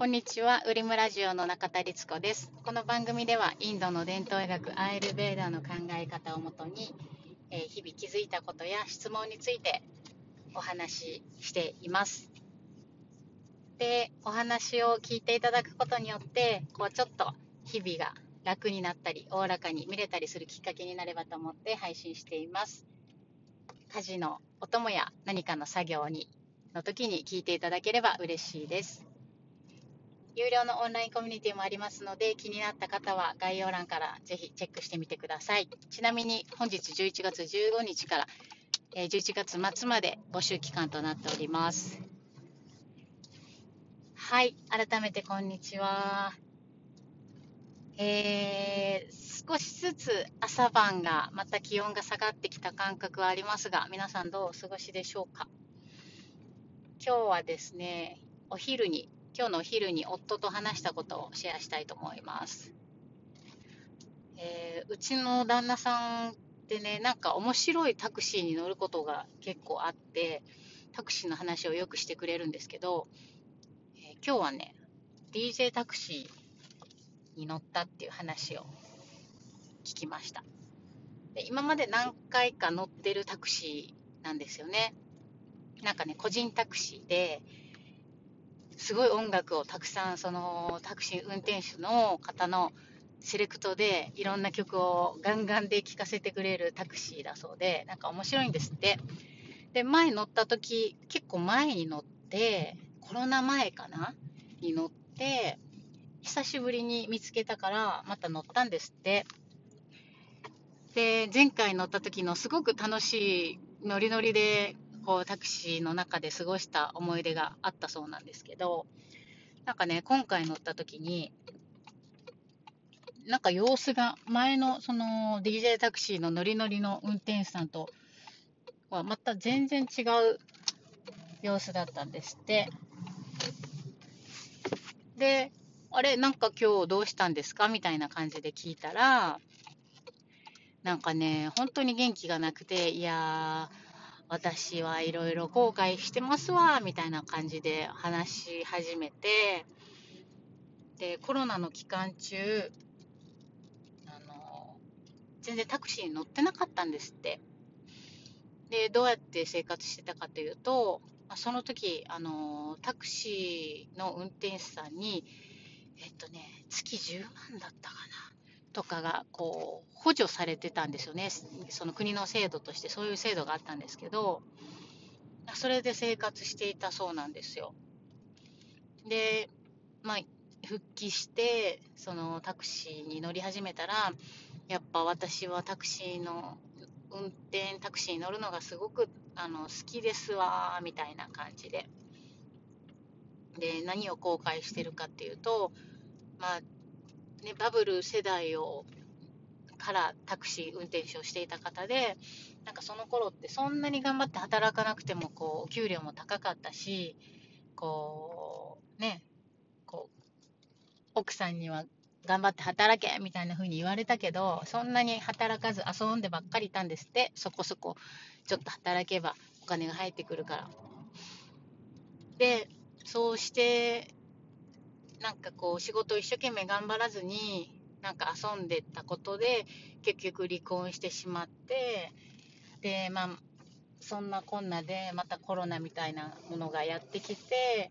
こんにちは、ウリムラジオの中田律子です。この番組では、インドの伝統医学アイルベーダの考え方をもとに、えー、日々気づいたことや質問についてお話ししています。で、お話を聞いていただくことによって、こうちょっと日々が楽になったり、おおらかに見れたりするきっかけになればと思って配信しています。家事のお供や何かの作業にの時に聞いていただければ嬉しいです。有料のオンラインコミュニティもありますので、気になった方は概要欄からぜひチェックしてみてください。ちなみに本日11月15日から11月末まで募集期間となっております。はい、改めてこんにちは。えー、少しずつ朝晩がまた気温が下がってきた感覚はありますが、皆さんどうお過ごしでしょうか？今日はですね、お昼に今日のお昼に夫と話したことをシェアしたいと思います。えー、うちの旦那さんってね、なんか面白いタクシーに乗ることが結構あって、タクシーの話をよくしてくれるんですけど、えー、今日はね、DJ タクシーに乗ったっていう話を聞きました。で今まで何回か乗ってるタクシーなんですよね。なんかね、個人タクシーで、すごい音楽をたくさんそのタクシー運転手の方のセレクトでいろんな曲をガンガンで聴かせてくれるタクシーだそうでなんか面白いんですって。で前乗った時結構前に乗ってコロナ前かな？に乗って久しぶりに見つけたからまた乗ったんですって。で前回乗った時のすごく楽しいノリノリでこうタクシーの中で過ごした思い出があったそうなんですけど、なんかね、今回乗った時に、なんか様子が前のその DJ タクシーのノリノリの運転手さんとはまた全然違う様子だったんですって。で、あれ、なんか今日どうしたんですか？みたいな感じで聞いたら、なんかね、本当に元気がなくて、いやー、私はいろいろ後悔してますわ、みたいな感じで話し始めて、で、コロナの期間中、あの、全然タクシーに乗ってなかったんですって。で、どうやって生活してたかというと、その時、あの、タクシーの運転手さんに、えっとね、月10万だったかな。とかがこう補助されてたんですよね、その国の制度としてそういう制度があったんですけど、それで生活していたそうなんですよ。で、まあ、復帰して、そのタクシーに乗り始めたら、やっぱ私はタクシーの運転、タクシーに乗るのがすごくあの好きですわ、みたいな感じで。で、何を後悔してるかっていうと、まあ、ね、バブル世代をからタクシー運転手をしていた方で、なんかその頃ってそんなに頑張って働かなくても、こう、お給料も高かったし、こう、ね、こう、奥さんには頑張って働けみたいな風に言われたけど、そんなに働かず遊んでばっかりいたんですって、そこそこちょっと働けばお金が入ってくるから。で、そうしてなんかこう仕事を一生懸命頑張らずになんか遊んでたことで結局離婚してしまってでまあそんなこんなでまたコロナみたいなものがやってきて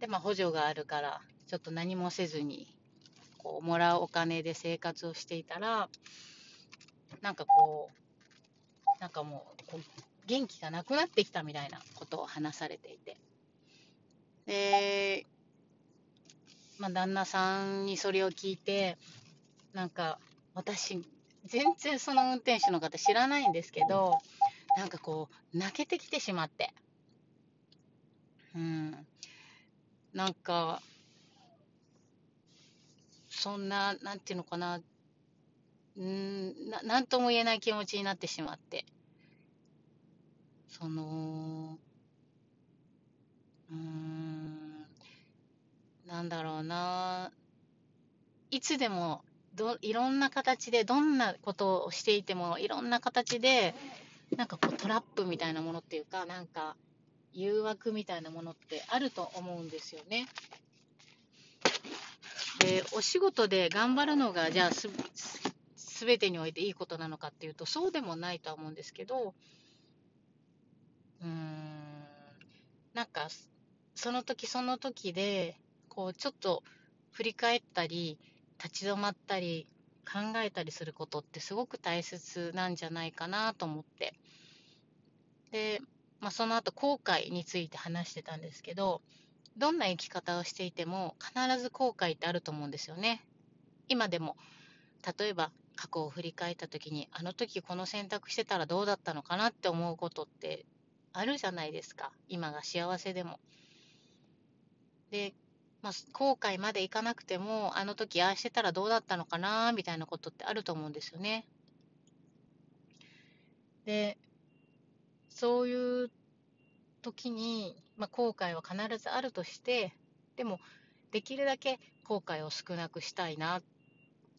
でまあ補助があるからちょっと何もせずにこうもらうお金で生活をしていたらなんかこうなんかもう元気がなくなってきたみたいなことを話されていて。でまあ、旦那さんにそれを聞いて、なんか、私、全然その運転手の方知らないんですけど、なんかこう、泣けてきてしまって。うん。なんか、そんな、なんていうのかな、うんななんとも言えない気持ちになってしまって。その、うん。なんだろうな、いつでもどいろんな形で、どんなことをしていても、いろんな形で、なんかこうトラップみたいなものっていうか、なんか誘惑みたいなものってあると思うんですよね。で、お仕事で頑張るのが、じゃあす、すべてにおいていいことなのかっていうと、そうでもないとは思うんですけど、うーん、なんか、その時その時で、こう、ちょっと振り返ったり、立ち止まったり、考えたりすることってすごく大切なんじゃないかなと思って。で、まあ、その後後悔について話してたんですけど、どんな生き方をしていても必ず後悔ってあると思うんですよね。今でも、例えば過去を振り返った時に、あの時この選択してたらどうだったのかなって思うことってあるじゃないですか。今が幸せでも。で、まあ、後悔までいかなくても、あの時ああしてたらどうだったのかなみたいなことってあると思うんですよね。で、そういう時に、まあ、後悔は必ずあるとして、でも、できるだけ後悔を少なくしたいな、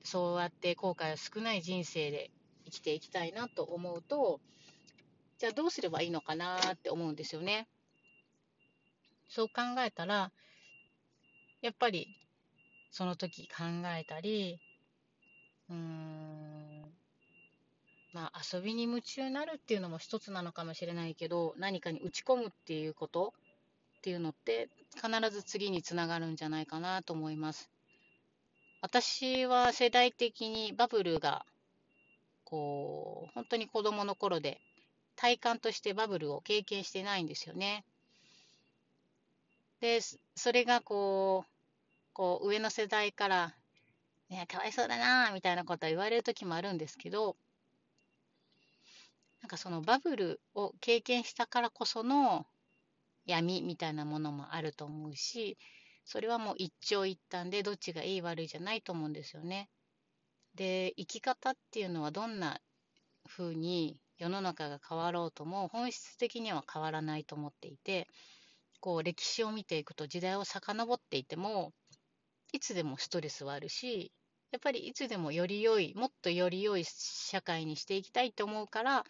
そうやって後悔を少ない人生で生きていきたいなと思うと、じゃあどうすればいいのかなって思うんですよね。そう考えたら、やっぱりその時考えたり、うーん、まあ遊びに夢中になるっていうのも一つなのかもしれないけど、何かに打ち込むっていうことっていうのって必ず次につながるんじゃないかなと思います。私は世代的にバブルがこう本当に子供の頃で体感としてバブルを経験してないんですよね。で、それがこうこう上の世代から、ね、かわいそうだなみたいなことは言われる時もあるんですけど、なんかそのバブルを経験したからこその闇みたいなものもあると思うし、それはもう一長一短でどっちがいい悪いじゃないと思うんですよね。で、生き方っていうのはどんな風に世の中が変わろうとも本質的には変わらないと思っていて、こう歴史を見ていくと時代を遡っていてもつでもストレスはあるし、やっぱりいつでもより良い、もっとより良い社会にしていきたいと思うから、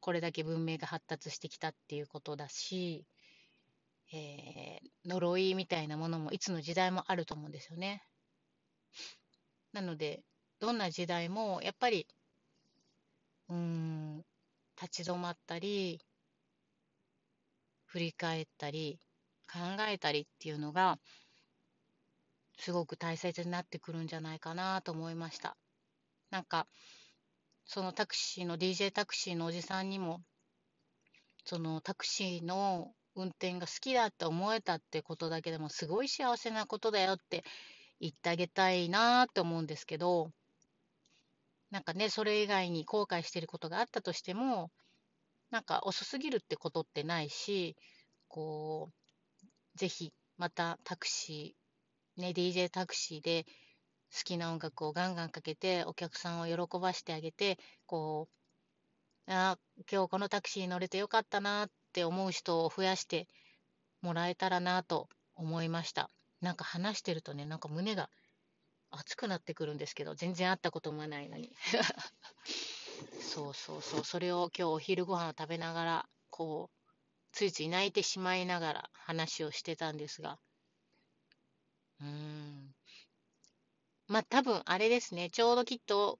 これだけ文明が発達してきたっていうことだし、えー、呪いみたいなものもいつの時代もあると思うんですよね。なので、どんな時代もやっぱり、うん、立ち止まったり、振り返ったり、考えたりっていうのが、すごく大切になってくるんじゃないかなと思いました。なんか、そのタクシーの DJ タクシーのおじさんにも、そのタクシーの運転が好きだって思えたってことだけでもすごい幸せなことだよって言ってあげたいなって思うんですけど、なんかね、それ以外に後悔してることがあったとしても、なんか遅すぎるってことってないし、こう、ぜひまたタクシーね、DJ タクシーで好きな音楽をガンガンかけてお客さんを喜ばしてあげて、こう、あ今日このタクシーに乗れてよかったなって思う人を増やしてもらえたらなと思いました。なんか話してるとね、なんか胸が熱くなってくるんですけど、全然会ったこともないのに。そうそうそう、それを今日お昼ご飯を食べながら、こう、ついつい泣いてしまいながら話をしてたんですが、うん。まあ多分あれですね、ちょうどきっと、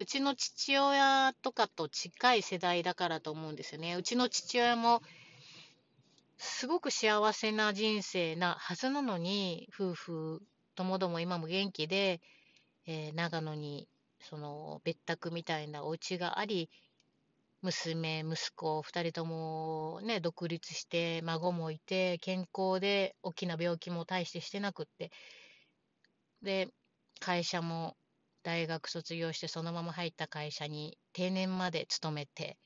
うちの父親とかと近い世代だからと思うんですよね。うちの父親も、すごく幸せな人生なはずなのに、夫婦ともども今も元気で、えー長野にその別宅みたいなお家があり、娘、息子、二人ともね、独立して、孫もいて、健康で、大きな病気も大してしてなくって、で、会社も大学卒業してそのまま入った会社に定年まで勤めて、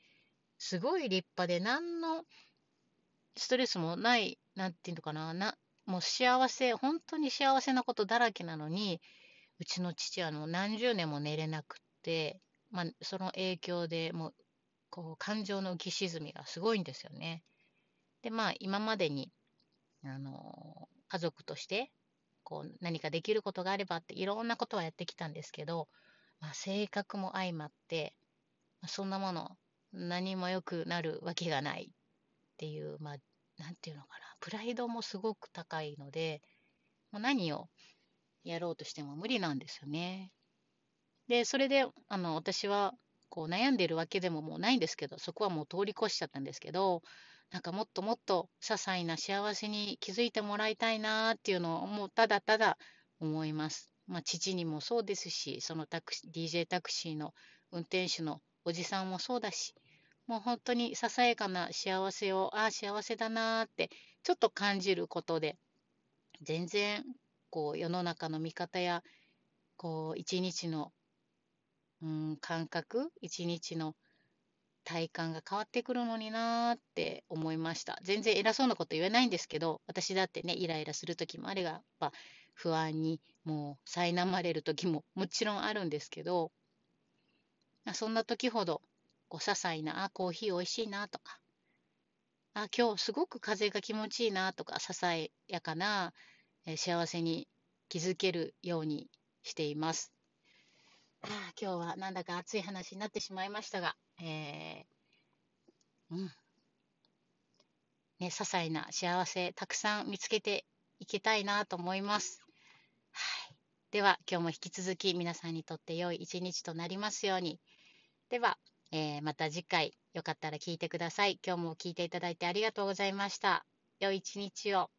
すごい立派で何のストレスもない、なんていうのかな、なもう幸せ、本当に幸せなことだらけなのに、うちの父はあの何十年も寝れなくって、まあ、その影響でもうこう感情の浮き沈みがすごいんですよね。でまあ今までにあの家族としてこう何かできることがあればっていろんなことはやってきたんですけど、まあ、性格も相まって、そんなもの何も良くなるわけがないっていうまあなんていうのかなプライドもすごく高いので、まあ、何をやろうとしても無理なんですよね。で、それで、あの、私は、こう悩んでるわけでももうないんですけど、そこはもう通り越しちゃったんですけど、なんかもっともっと些細な幸せに気づいてもらいたいなっていうのをもうただただ思います。まあ、父にもそうですし、そのタクシー DJ タクシーの運転手のおじさんもそうだし、もう本当にささやかな幸せを、ああ、幸せだなーってちょっと感じることで、全然こう世の中の見方やこう一日の、うん、感覚、一日の体感が変わってくるのになーって思いました。全然偉そうなこと言えないんですけど、私だってね、イライラする時もあれが、やっぱ不安にもう苛まれる時ももちろんあるんですけど、そんな時ほど、こう、些細な、あ、コーヒー美味しいなとか、あ、今日すごく風が気持ちいいなとか、ささやかな、え幸せに気づけるようにしています。ああ、今日はなんだか熱い話になってしまいましたが、えー、うん。ね、些細な幸せたくさん見つけていきたいなと思います。はい。では、今日も引き続き皆さんにとって良い一日となりますように。では、えーまた次回よかったら聞いてください。今日も聞いていただいてありがとうございました。良い一日を。